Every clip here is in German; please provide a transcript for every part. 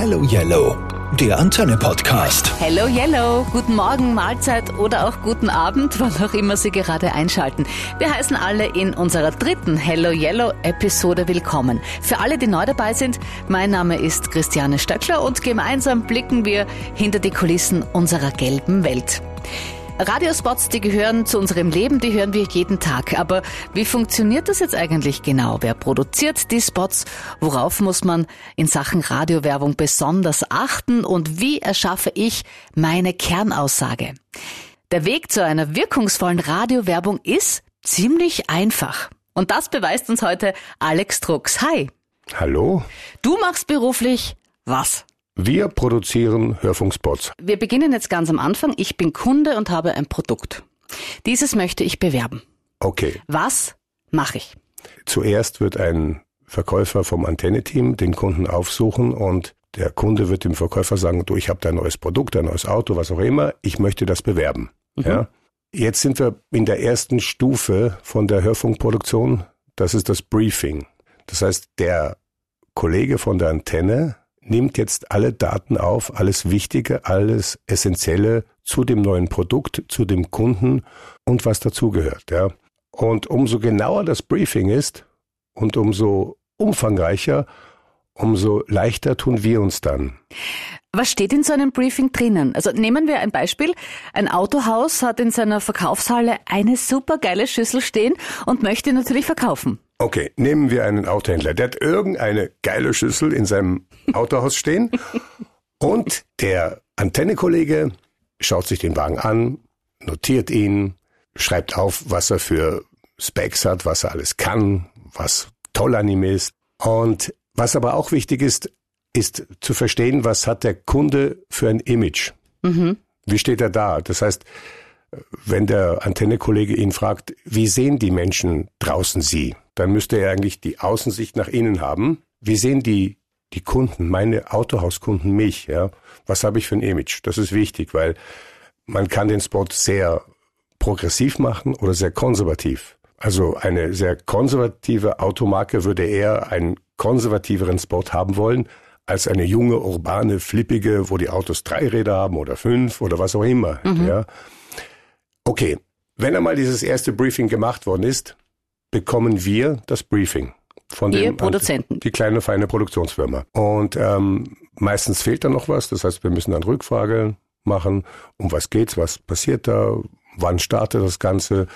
Hello Yellow, der Antenne-Podcast. Hello Yellow, guten Morgen, Mahlzeit oder auch guten Abend, wann auch immer Sie gerade einschalten. Wir heißen alle in unserer dritten Hello Yellow Episode willkommen. Für alle, die neu dabei sind, mein Name ist Christiane Stöckler und gemeinsam blicken wir hinter die Kulissen unserer gelben Welt. Radiospots, die gehören zu unserem Leben, die hören wir jeden Tag. Aber wie funktioniert das jetzt eigentlich genau? Wer produziert die Spots? Worauf muss man in Sachen Radiowerbung besonders achten? Und wie erschaffe ich meine Kernaussage? Der Weg zu einer wirkungsvollen Radiowerbung ist ziemlich einfach. Und das beweist uns heute Alex Drucks. Hi. Hallo. Du machst beruflich was? Wir produzieren Hörfunkspots. Wir beginnen jetzt ganz am Anfang. Ich bin Kunde und habe ein Produkt. Dieses möchte ich bewerben. Okay. Was mache ich? Zuerst wird ein Verkäufer vom Antenne-Team den Kunden aufsuchen und der Kunde wird dem Verkäufer sagen, du, ich habe da ein neues Produkt, ein neues Auto, was auch immer, ich möchte das bewerben. Mhm. Ja? Jetzt sind wir in der ersten Stufe von der Hörfunkproduktion, das ist das Briefing. Das heißt, der Kollege von der Antenne nimmt jetzt alle Daten auf, alles Wichtige, alles Essentielle zu dem neuen Produkt, zu dem Kunden und was dazugehört. Ja. Und umso genauer das Briefing ist und umso umfangreicher, umso leichter tun wir uns dann. Was steht in so einem Briefing drinnen? Also nehmen wir ein Beispiel. Ein Autohaus hat in seiner Verkaufshalle eine super geile Schüssel stehen und möchte natürlich verkaufen. Okay, nehmen wir einen Autohändler. Der hat irgendeine geile Schüssel in seinem Autohaus stehen und der Antennekollege schaut sich den Wagen an, notiert ihn, schreibt auf, was er für Specs hat, was er alles kann, was toll an ihm ist. Und was aber auch wichtig ist, ist zu verstehen, was hat der Kunde für ein Image? Mhm. Wie steht er da? Das heißt, wenn der Antennekollege ihn fragt, wie sehen die Menschen draußen Sie? Dann müsste er eigentlich die Außensicht nach innen haben. Wie sehen die, die Kunden, meine Autohauskunden mich? Ja? Was habe ich für ein Image? Das ist wichtig, weil man kann den Spot sehr progressiv machen oder sehr konservativ. Also eine sehr konservative Automarke würde eher einen konservativeren Spot haben wollen, als eine junge, urbane, flippige, wo die Autos drei Räder haben oder fünf oder was auch immer. Mhm. Ja. Okay, wenn einmal dieses erste Briefing gemacht worden ist, bekommen wir das Briefing von dem Produzenten. Die kleine feine Produktionsfirma. Und ähm, meistens fehlt da noch was. Das heißt, wir müssen dann Rückfrage machen. Um was geht's? Was passiert da? Wann startet das Ganze?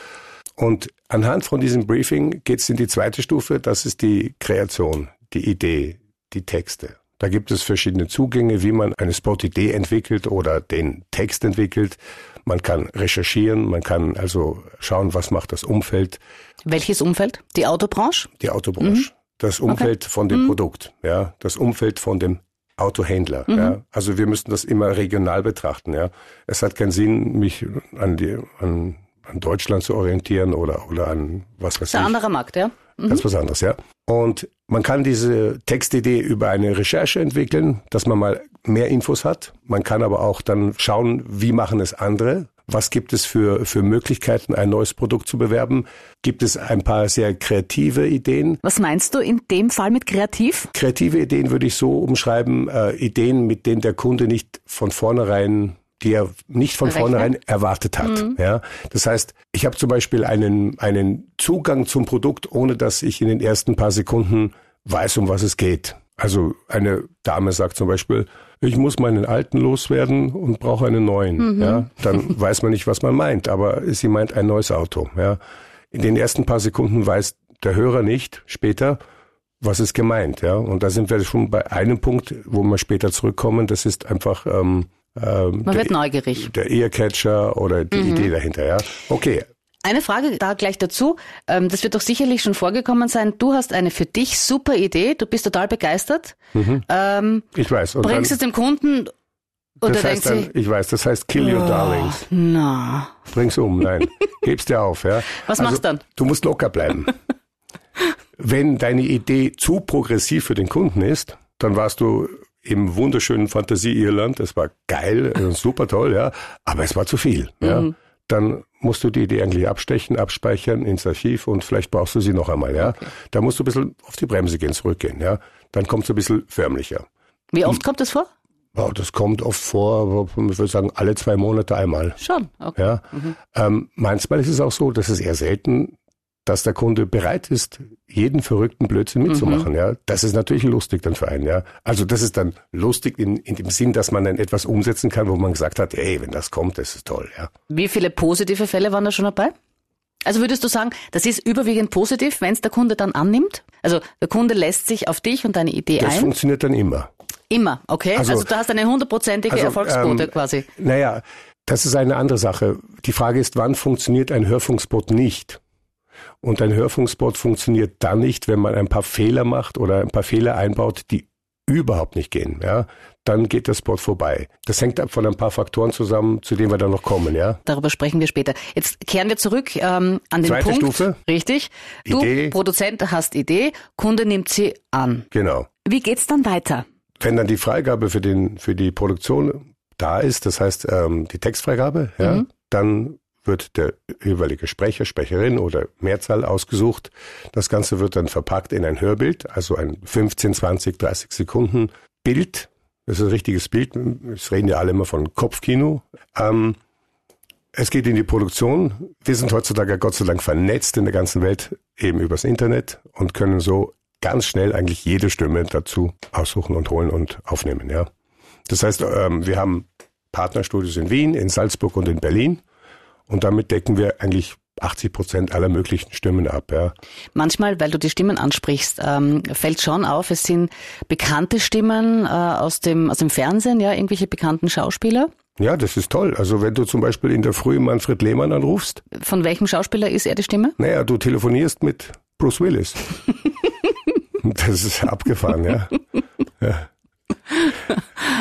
Und anhand von diesem Briefing geht's in die zweite Stufe. Das ist die Kreation, die Idee, die Texte. Da gibt es verschiedene Zugänge, wie man eine Spot-Idee entwickelt oder den Text entwickelt. Man kann recherchieren, man kann also schauen, was macht das Umfeld. Welches Umfeld? Die Autobranche? Die Autobranche. Mhm. Das Umfeld okay. von dem mhm. Produkt, ja, das Umfeld von dem Autohändler. Mhm. Ja. Also wir müssten das immer regional betrachten. Ja. Es hat keinen Sinn, mich an die an, an Deutschland zu orientieren oder oder an was weiß ich. Ein anderer Markt, ja. Mhm. Ganz was anderes, ja. Und man kann diese Textidee über eine Recherche entwickeln, dass man mal mehr Infos hat. Man kann aber auch dann schauen, wie machen es andere. Was gibt es für, für Möglichkeiten, ein neues Produkt zu bewerben? Gibt es ein paar sehr kreative Ideen? Was meinst du in dem Fall mit kreativ? Kreative Ideen würde ich so umschreiben, äh, Ideen, mit denen der Kunde nicht von vornherein die er nicht von Rechnen. vornherein erwartet hat. Mhm. Ja, das heißt, ich habe zum Beispiel einen einen Zugang zum Produkt, ohne dass ich in den ersten paar Sekunden weiß, um was es geht. Also eine Dame sagt zum Beispiel, ich muss meinen alten loswerden und brauche einen neuen. Mhm. Ja, dann weiß man nicht, was man meint, aber sie meint ein neues Auto. Ja, in den ersten paar Sekunden weiß der Hörer nicht später, was ist gemeint. Ja, und da sind wir schon bei einem Punkt, wo wir später zurückkommen. Das ist einfach ähm, ähm, Man wird neugierig. Der Earcatcher oder die mhm. Idee dahinter, ja. Okay. Eine Frage da gleich dazu. Ähm, das wird doch sicherlich schon vorgekommen sein. Du hast eine für dich super Idee. Du bist total begeistert. Mhm. Ähm, ich weiß. Und bringst es dem Kunden oder das heißt dann, ich weiß, das heißt kill your oh, darlings. Na. Bring's um, nein. Geb's dir auf, ja. Was also, machst du dann? Du musst locker bleiben. Wenn deine Idee zu progressiv für den Kunden ist, dann warst du im wunderschönen Fantasie-Irland. Das war geil, äh, super toll, ja. Aber es war zu viel, ja. Mhm. Dann musst du die Idee eigentlich abstechen, abspeichern ins Archiv und vielleicht brauchst du sie noch einmal, ja. Okay. Da musst du ein bisschen auf die Bremse gehen, zurückgehen, ja. Dann kommst du ein bisschen förmlicher. Wie oft kommt das vor? Ja, das kommt oft vor, ich würde sagen, alle zwei Monate einmal. Schon, okay. Ja. Ähm, manchmal ist es auch so, das ist eher selten, dass der Kunde bereit ist, jeden verrückten Blödsinn mitzumachen. Ja, das ist natürlich lustig dann für einen. Ja, also das ist dann lustig in, in dem Sinn, dass man dann etwas umsetzen kann, wo man gesagt hat, ey, wenn das kommt, das ist toll. Ja, Wie viele positive Fälle waren da schon dabei? Also würdest du sagen, das ist überwiegend positiv, wenn es der Kunde dann annimmt? Also der Kunde lässt sich auf dich und deine Idee das ein? funktioniert dann immer. Immer, okay? Also, Also- du hast eine hundertprozentige Also, Erfolgsquote ähm, quasi. Naja, das ist eine andere Sache. Die Frage ist, wann funktioniert ein Hörfunkspot nicht? Und ein Hörfunkspot funktioniert dann nicht, wenn man ein paar Fehler macht oder ein paar Fehler einbaut, die überhaupt nicht gehen. Ja, dann geht der Spot vorbei. Das hängt ab von ein paar Faktoren zusammen, zu denen wir dann noch kommen. Ja, Darüber sprechen wir später. Jetzt kehren wir zurück ähm, an den Zweite Punkt. Stufe. Richtig. Du, Idee. Produzent, hast Idee, Kunde nimmt sie an. genau. Wie geht's dann weiter? Wenn dann die Freigabe für den für die Produktion da ist, das heißt ähm, die Textfreigabe, ja, dann wird der jeweilige Sprecher, Sprecherin oder Mehrzahl ausgesucht. Das Ganze wird dann verpackt in ein Hörbild, also ein 15, 20, 30 Sekunden Bild. Das ist ein richtiges Bild. Es reden ja alle immer von Kopfkino. Ähm, es geht in die Produktion. Wir sind heutzutage Gott sei Dank vernetzt in der ganzen Welt, eben übers Internet und können so ganz schnell eigentlich jede Stimme dazu aussuchen und holen und aufnehmen. Ja, das heißt, ähm, wir haben Partnerstudios in Wien, in Salzburg und in Berlin und damit decken wir eigentlich 80 Prozent aller möglichen Stimmen ab. Ja. Manchmal, weil du die Stimmen ansprichst, ähm, fällt schon auf, es sind bekannte Stimmen äh, aus, dem, aus dem Fernsehen, ja, irgendwelche bekannten Schauspieler. ja, das ist toll. Also wenn du zum Beispiel in der Früh Manfred Lehmann anrufst, Von welchem Schauspieler ist er die Stimme? naja, du telefonierst mit Bruce Willis. das ist abgefahren, ja. ja.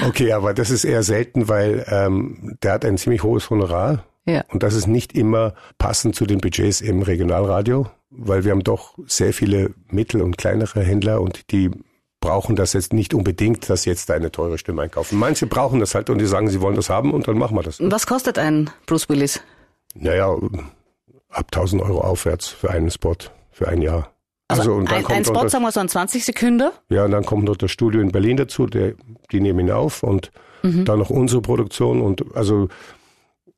Okay, aber das ist eher selten, weil ähm, der hat ein ziemlich hohes Honorar Ja. und das ist nicht immer passend zu den Budgets im Regionalradio, weil wir haben doch sehr viele mittel- und kleinere Händler und die brauchen das jetzt nicht unbedingt, dass jetzt da eine teure Stimme einkaufen. Manche brauchen das halt und die sagen, sie wollen das haben und dann machen wir das. Was kostet ein Bruce Willis? Naja, ab 1000 Euro aufwärts für einen Spot, für ein Jahr. Also, und dann ein, kommt ein Spot, das, sagen wir so, ein 20 Sekunden. ja, und dann kommt noch das Studio in Berlin dazu, der, die nehmen ihn auf und dann noch unsere Produktion und also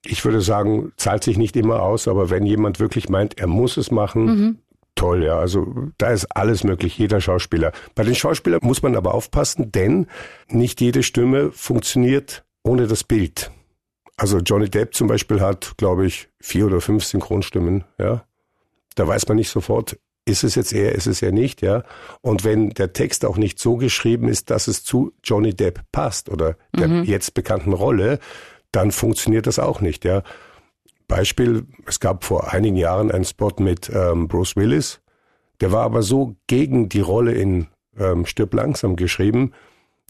ich würde sagen, zahlt sich nicht immer aus, aber wenn jemand wirklich meint, er muss es machen, toll, ja. Also da ist alles möglich, jeder Schauspieler. Bei den Schauspielern muss man aber aufpassen, denn nicht jede Stimme funktioniert ohne das Bild. Also Johnny Depp zum Beispiel hat, glaube ich, vier oder fünf Synchronstimmen, ja. Da weiß man nicht sofort, ist es jetzt er, ist es er nicht, ja. Und wenn der Text auch nicht so geschrieben ist, dass es zu Johnny Depp passt oder der jetzt bekannten Rolle, dann funktioniert das auch nicht, ja. Beispiel, es gab vor einigen Jahren einen Spot mit ähm, Bruce Willis, der war aber so gegen die Rolle in ähm, Stirb langsam geschrieben,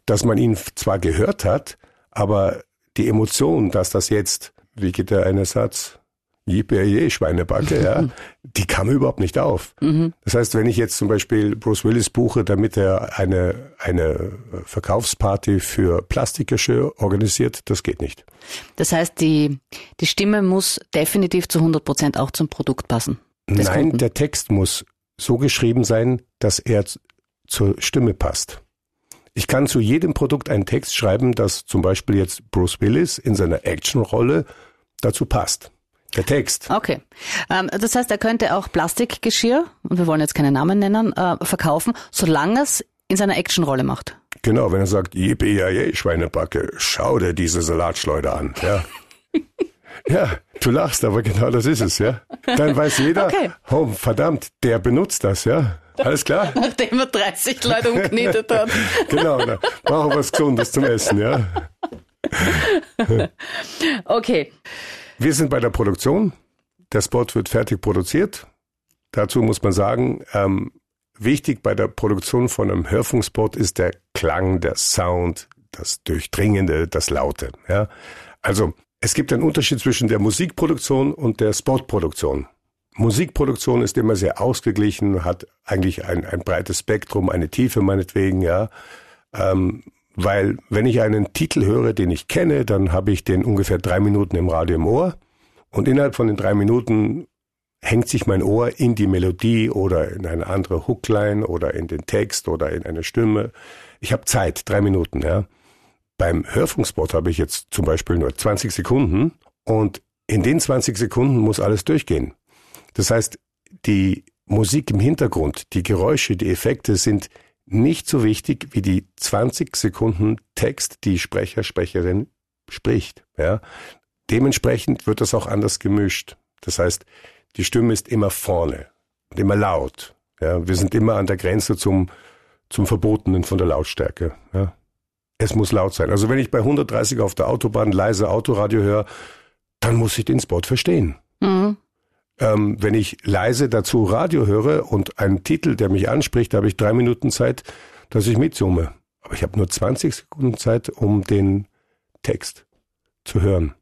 dass man ihn zwar gehört hat, aber die Emotion, dass das jetzt, wie geht der eine Satz, Yippie, Schweinebacke, ja, die kam überhaupt nicht auf. Das heißt, wenn ich jetzt zum Beispiel Bruce Willis buche, damit er eine, eine Verkaufsparty für Plastikgeschirr organisiert, das geht nicht. Das heißt, die, die Stimme muss definitiv zu 100 Prozent auch zum Produkt passen. Nein, Kunden. der Text muss so geschrieben sein, dass er zur Stimme passt. Ich kann zu jedem Produkt einen Text schreiben, dass zum Beispiel jetzt Bruce Willis in seiner Actionrolle dazu passt. Der Text. Okay. Ähm, das heißt, er könnte auch Plastikgeschirr, und wir wollen jetzt keine Namen nennen, äh, verkaufen, solange es in seiner Actionrolle macht. Genau, wenn er sagt, yippie, yay, Schweinebacke, schau dir diese Salatschleuder an, ja. ja, du lachst, aber genau das ist es, ja. Dann weiß jeder, Okay. oh, verdammt, der benutzt das, ja. Alles klar? Nachdem er 30 Leute umknetet hat. Genau, dann brauchen wir was Gesundes zum Essen, ja. Okay. Wir sind bei der Produktion. Der Spot wird fertig produziert. Dazu muss man sagen, ähm, wichtig bei der Produktion von einem Hörfunkspot ist der Klang, der Sound, das Durchdringende, das Laute. Ja? Also es gibt einen Unterschied zwischen der Musikproduktion und der Spotproduktion. Musikproduktion ist immer sehr ausgeglichen, hat eigentlich ein, ein breites Spektrum, eine Tiefe meinetwegen, ja. Ähm, weil wenn ich einen Titel höre, den ich kenne, dann habe ich den ungefähr drei Minuten im Radio im Ohr und innerhalb von den drei Minuten hängt sich mein Ohr in die Melodie oder in eine andere Hookline oder in den Text oder in eine Stimme. ich habe Zeit, drei Minuten, ja. Beim Hörfunkspot habe ich jetzt zum Beispiel nur 20 Sekunden und in den 20 Sekunden muss alles durchgehen. Das heißt, die Musik im Hintergrund, die Geräusche, die Effekte sind nicht so wichtig wie die 20 Sekunden Text, die Sprecher, Sprecherin spricht. Ja. Dementsprechend wird das auch anders gemischt. Das heißt, die Stimme ist immer vorne und immer laut. Ja. Wir sind immer an der Grenze zum, zum Verbotenen von der Lautstärke. Ja. Es muss laut sein. Also wenn ich bei 130 auf der Autobahn leise Autoradio höre, dann muss ich den Spot verstehen. Mhm. Ähm, wenn ich leise dazu Radio höre und einen Titel, der mich anspricht, habe ich drei Minuten Zeit, dass ich mitzoome. Aber ich habe nur 20 Sekunden Zeit, um den Text zu hören.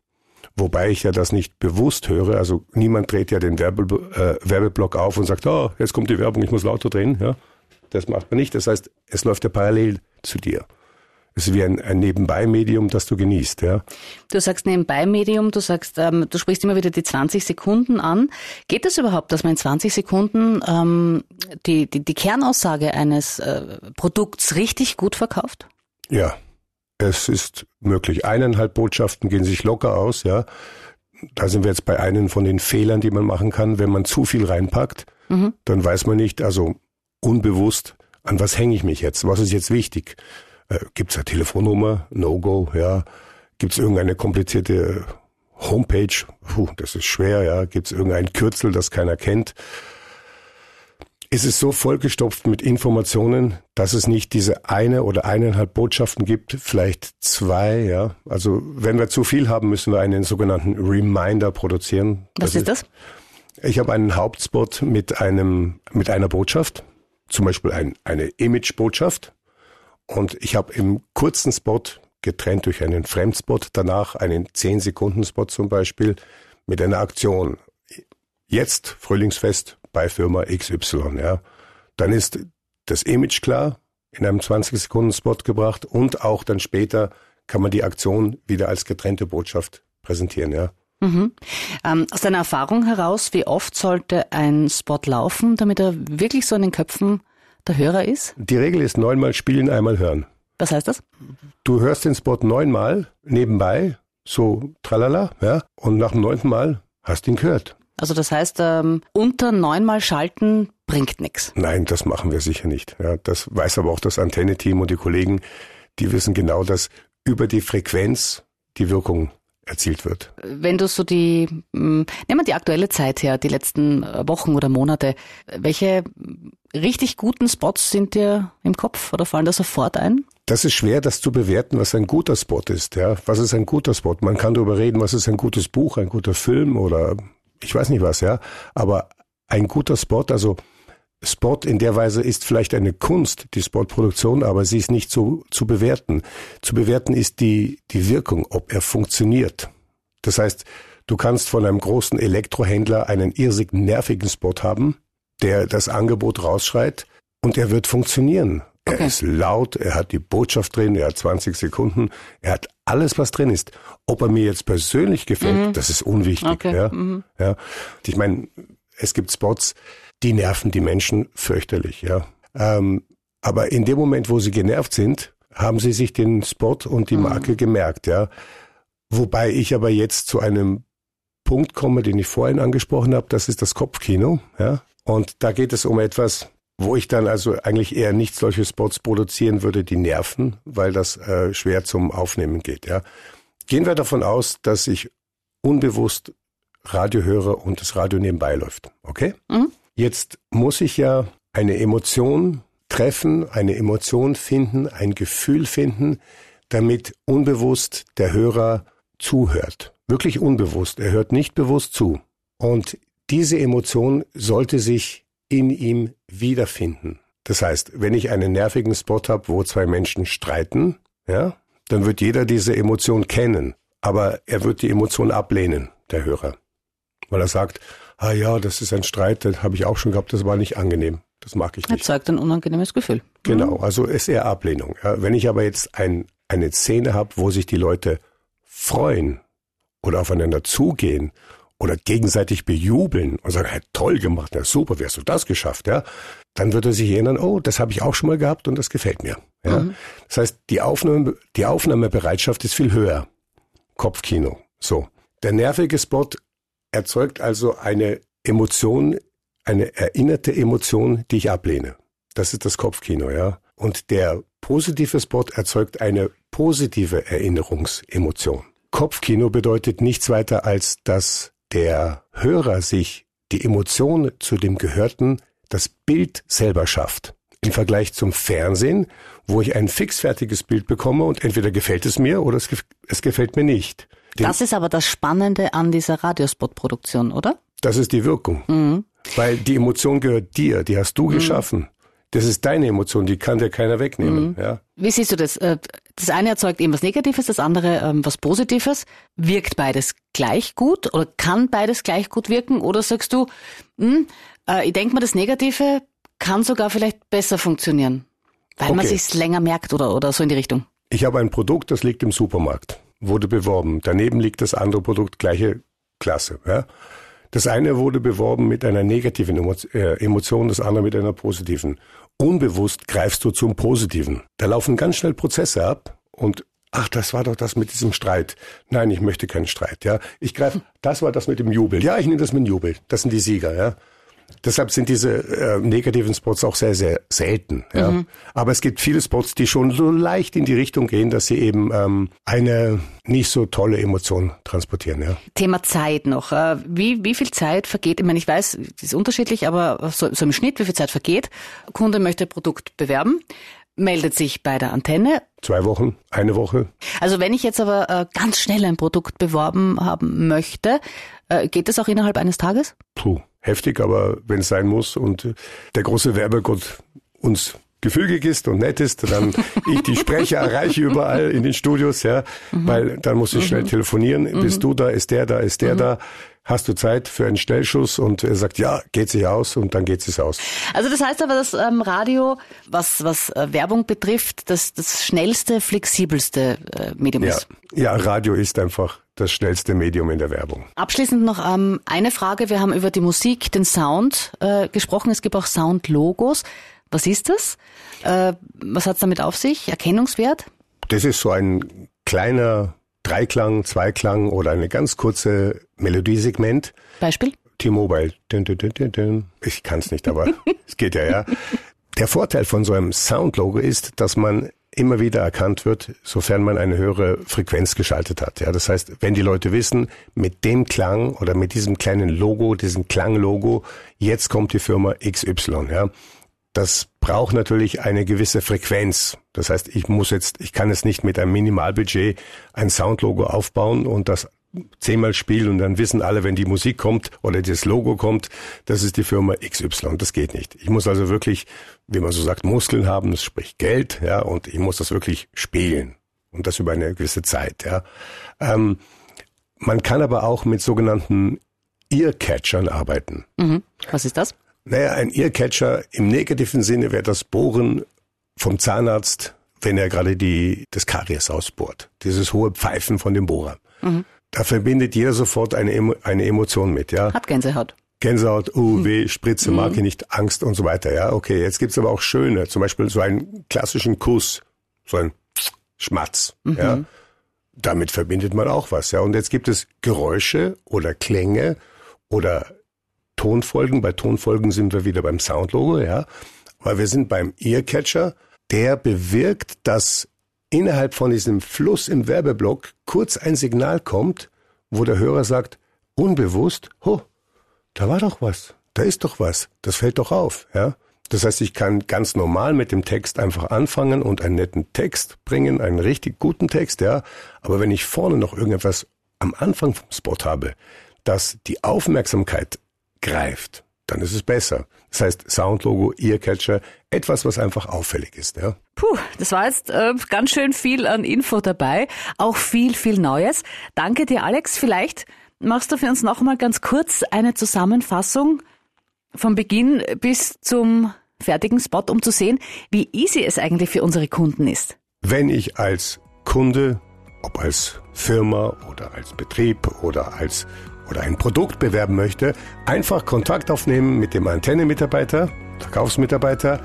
Wobei ich ja das nicht bewusst höre. Also niemand dreht ja den Werbe, äh, Werbeblock auf und sagt, oh, jetzt kommt die Werbung, ich muss lauter drehen. Ja, das macht man nicht. Das heißt, es läuft ja parallel zu dir. Es ist wie ein, ein Nebenbei-Medium, das du genießt, ja. Du sagst Nebenbei-Medium, du sagst, ähm, du sprichst immer wieder die 20 Sekunden an. Geht es das überhaupt, dass man in 20 Sekunden ähm, die, die, die Kernaussage eines äh, Produkts richtig gut verkauft? Ja, es ist möglich. Eineinhalb Botschaften gehen sich locker aus, ja. Da sind wir jetzt bei einem von den Fehlern, die man machen kann. Wenn man zu viel reinpackt, mhm. dann weiß man nicht, also unbewusst, an was hänge ich mich jetzt? Was ist jetzt wichtig? Äh, Gibt es eine Telefonnummer? No-Go, ja. Gibt es irgendeine komplizierte Homepage? Puh, das ist schwer, ja. Gibt es irgendein Kürzel, das keiner kennt? Ist es so vollgestopft mit Informationen, dass es nicht diese eine oder eineinhalb Botschaften gibt, vielleicht zwei, ja. Also wenn wir zu viel haben, müssen wir einen sogenannten Reminder produzieren. Was ist das? Ich habe einen Hauptspot mit einem mit einer Botschaft, zum Beispiel ein, eine Image-Botschaft. Und ich habe im kurzen Spot, getrennt durch einen Fremdspot, danach einen 10-Sekunden-Spot zum Beispiel, mit einer Aktion. Jetzt Frühlingsfest bei Firma XY, ja. Dann ist das Image klar, in einem 20-Sekunden-Spot gebracht und auch dann später kann man die Aktion wieder als getrennte Botschaft präsentieren, ja. Mhm. Ähm, aus deiner Erfahrung heraus, wie oft sollte ein Spot laufen, damit er wirklich so in den Köpfen der Hörer ist? Die Regel ist neunmal spielen, einmal hören. Was heißt das? Du hörst den Spot neunmal nebenbei, so tralala, ja, und nach dem neunten Mal hast du ihn gehört. Also das heißt, ähm, unter neunmal schalten bringt nichts. Nein, das machen wir sicher nicht. Ja, das weiß aber auch das Antenne-Team und die Kollegen, die wissen genau, dass über die Frequenz die Wirkung erzielt wird. Wenn du so die, hm, nehmen wir die aktuelle Zeit her, die letzten Wochen oder Monate, welche richtig guten Spots sind dir im Kopf oder fallen da sofort ein? Das ist schwer, das zu bewerten, was ein guter Spot ist. Ja, was ist ein guter Spot? Man kann darüber reden, was ist ein gutes Buch, ein guter Film oder ich weiß nicht was, ja. Aber ein guter Spot, also Spot in der Weise ist vielleicht eine Kunst, die Spotproduktion, aber sie ist nicht so zu bewerten. Zu bewerten ist die, die Wirkung, ob er funktioniert. Das heißt, du kannst von einem großen Elektrohändler einen irrsig nervigen Spot haben, der das Angebot rausschreit und er wird funktionieren. Okay. Er ist laut, er hat die Botschaft drin, er hat 20 Sekunden, er hat alles, was drin ist. Ob er mir jetzt persönlich gefällt, mhm. das ist unwichtig. Okay. Ja? Mhm. Ja. Ich meine, es gibt Spots, die nerven die Menschen fürchterlich, ja. Ähm, aber in dem Moment, wo sie genervt sind, haben sie sich den Spot und die mhm. Marke mhm. gemerkt, ja. Wobei ich aber jetzt zu einem Punkt komme, den ich vorhin angesprochen habe, das ist das Kopfkino, ja. Und da geht es um etwas, wo ich dann also eigentlich eher nicht solche Spots produzieren würde, die nerven, weil das äh, schwer zum Aufnehmen geht, ja. Gehen wir davon aus, dass ich unbewusst Radio höre und das Radio nebenbei läuft, okay? Mhm. Jetzt muss ich ja eine Emotion treffen, eine Emotion finden, ein Gefühl finden, damit unbewusst der Hörer zuhört. Wirklich unbewusst. Er hört nicht bewusst zu. Und diese Emotion sollte sich in ihm wiederfinden. Das heißt, wenn ich einen nervigen Spot habe, wo zwei Menschen streiten, ja, dann wird jeder diese Emotion kennen. Aber er wird die Emotion ablehnen, der Hörer. Weil er sagt, ah ja, das ist ein Streit, den habe ich auch schon gehabt, das war nicht angenehm. Das mag ich nicht. Erzeugt ein unangenehmes Gefühl. Genau, also ist eher Ablehnung. Ja, wenn ich aber jetzt ein, eine Szene habe, wo sich die Leute freuen oder aufeinander zugehen oder gegenseitig bejubeln und sagen, hey, toll gemacht, ja, super, wie hast du das geschafft, ja? Dann wird er sich erinnern, oh, das habe ich auch schon mal gehabt und das gefällt mir. Ja? Mhm. Das heißt, die, Aufnahme, die Aufnahmebereitschaft ist viel höher. Kopfkino. So. Der nervige Spot erzeugt also eine Emotion, eine erinnerte Emotion, die ich ablehne. Das ist das Kopfkino, ja. Und der positive Spot erzeugt eine positive Erinnerungsemotion. Kopfkino bedeutet nichts weiter als, dass der Hörer sich die Emotion zu dem Gehörten, das Bild selber schafft. Im Vergleich zum Fernsehen, wo ich ein fixfertiges Bild bekomme und entweder gefällt es mir oder es, es gefällt mir nicht. Den das ist aber das Spannende an dieser Radiospot-Produktion, oder? Das ist die Wirkung. Mhm. Weil die Emotion gehört dir, die hast du mhm. geschaffen. Das ist deine Emotion, die kann dir keiner wegnehmen. Mhm. Ja. Wie siehst du das? Äh, das eine erzeugt eben was Negatives, das andere ähm, was Positives. Wirkt beides gleich gut oder kann beides gleich gut wirken? Oder sagst du, hm, äh, ich denke mal, das Negative kann sogar vielleicht besser funktionieren, weil okay. man sich's länger merkt oder, oder so in die Richtung? Ich habe ein Produkt, das liegt im Supermarkt, wurde beworben. Daneben liegt das andere Produkt, gleiche Klasse. Ja. Das eine wurde beworben mit einer negativen äh, Emotion, das andere mit einer positiven. Unbewusst greifst du zum Positiven. Da laufen ganz schnell Prozesse ab und ach, das war doch das mit diesem Streit. Nein, ich möchte keinen Streit, ja. Ich greife, das war das mit dem Jubel. Ja, ich nehme das mit dem Jubel. Das sind die Sieger, ja. Deshalb sind diese äh, negativen Spots auch sehr, sehr selten. Ja. Mhm. Aber es gibt viele Spots, die schon so leicht in die Richtung gehen, dass sie eben ähm, eine nicht so tolle Emotion transportieren. Ja. Thema Zeit noch. Äh, wie, wie viel Zeit vergeht? Ich meine, ich weiß, das ist unterschiedlich, aber so, so im Schnitt, wie viel Zeit vergeht? Kunde möchte Produkt bewerben meldet sich bei der Antenne. Zwei Wochen, eine Woche. Also wenn ich jetzt aber äh, ganz schnell ein Produkt beworben haben möchte, äh, geht das auch innerhalb eines Tages? Puh, heftig, aber wenn es sein muss und der große Werbegott uns gefügig ist und nett ist, dann ich die Sprecher erreiche überall in den Studios, ja, mhm. weil dann muss ich schnell mhm. telefonieren. Mhm. Bist du da? Ist der da? Ist der mhm. da? Hast du Zeit für einen Schnellschuss? Und er sagt, ja, geht sich aus und dann geht es aus. Also das heißt aber, dass ähm, Radio, was, was äh, Werbung betrifft, das, das schnellste, flexibelste äh, Medium ja. ist. Ja, Radio ist einfach das schnellste Medium in der Werbung. Abschließend noch ähm, eine Frage. Wir haben über die Musik, den Sound äh, gesprochen. Es gibt auch Soundlogos. Was ist das? Äh, was hat es damit auf sich? Erkennungswert? Das ist so ein kleiner Dreiklang, Zweiklang oder eine ganz kurze Melodiesegment. Beispiel? T-Mobile. Ich kann es nicht, aber es geht ja, ja. Der Vorteil von so einem Soundlogo ist, dass man immer wieder erkannt wird, sofern man eine höhere Frequenz geschaltet hat. Ja, das heißt, wenn die Leute wissen, mit dem Klang oder mit diesem kleinen Logo, diesem Klanglogo, jetzt kommt die Firma XY. Ja, das braucht natürlich eine gewisse Frequenz. Das heißt, ich muss jetzt, ich kann es nicht mit einem Minimalbudget ein Soundlogo aufbauen und das zehnmal spielen und dann wissen alle, wenn die Musik kommt oder das Logo kommt, das ist die Firma XY. Das geht nicht. Ich muss also wirklich, wie man so sagt, Muskeln haben, das spricht Geld, ja, und ich muss das wirklich spielen. Und das über eine gewisse Zeit, ja. Ähm, man kann aber auch mit sogenannten Earcatchern arbeiten. Mhm. Was ist das? Naja, ein Earcatcher im negativen Sinne wäre das Bohren vom Zahnarzt, wenn er gerade die, das Karies ausbohrt. Dieses hohe Pfeifen von dem Bohrer. Mhm. Da verbindet jeder sofort eine, eine Emotion mit, ja. Hat Gänsehaut. Gänsehaut, oh mhm. weh, Spritze, mhm. mag ich nicht, Angst und so weiter, ja. Okay, jetzt gibt's aber auch schöne, zum Beispiel so einen klassischen Kuss, so ein Schmatz, mhm. ja. Damit verbindet man auch was, ja. Und jetzt gibt es Geräusche oder Klänge oder Tonfolgen. Bei Tonfolgen sind wir wieder beim Soundlogo, ja. Weil wir sind beim Earcatcher, der bewirkt, dass innerhalb von diesem Fluss im Werbeblock kurz ein Signal kommt, wo der Hörer sagt, unbewusst, ho, da war doch was, da ist doch was, das fällt doch auf, ja. Das heißt, ich kann ganz normal mit dem Text einfach anfangen und einen netten Text bringen, einen richtig guten Text, ja. Aber wenn ich vorne noch irgendetwas am Anfang vom Spot habe, das die Aufmerksamkeit greift, dann ist es besser. Das heißt, Soundlogo, Earcatcher, etwas, was einfach auffällig ist. Ja? Puh, das war jetzt äh, ganz schön viel an Info dabei, auch viel, viel Neues. Danke dir, Alex. Vielleicht machst du für uns noch mal ganz kurz eine Zusammenfassung vom Beginn bis zum fertigen Spot, um zu sehen, wie easy es eigentlich für unsere Kunden ist. Wenn ich als Kunde, ob als Firma oder als Betrieb oder als oder ein Produkt bewerben möchte, einfach Kontakt aufnehmen mit dem Antenne-Mitarbeiter, Verkaufsmitarbeiter,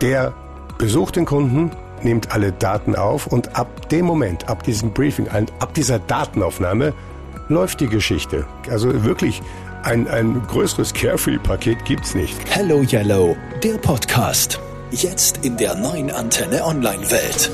der besucht den Kunden, nimmt alle Daten auf und ab dem Moment, ab diesem Briefing, ab dieser Datenaufnahme läuft die Geschichte. Also wirklich ein, ein größeres Carefree-Paket gibt's nicht. Hello Yellow, der Podcast. Jetzt in der neuen Antenne Online-Welt.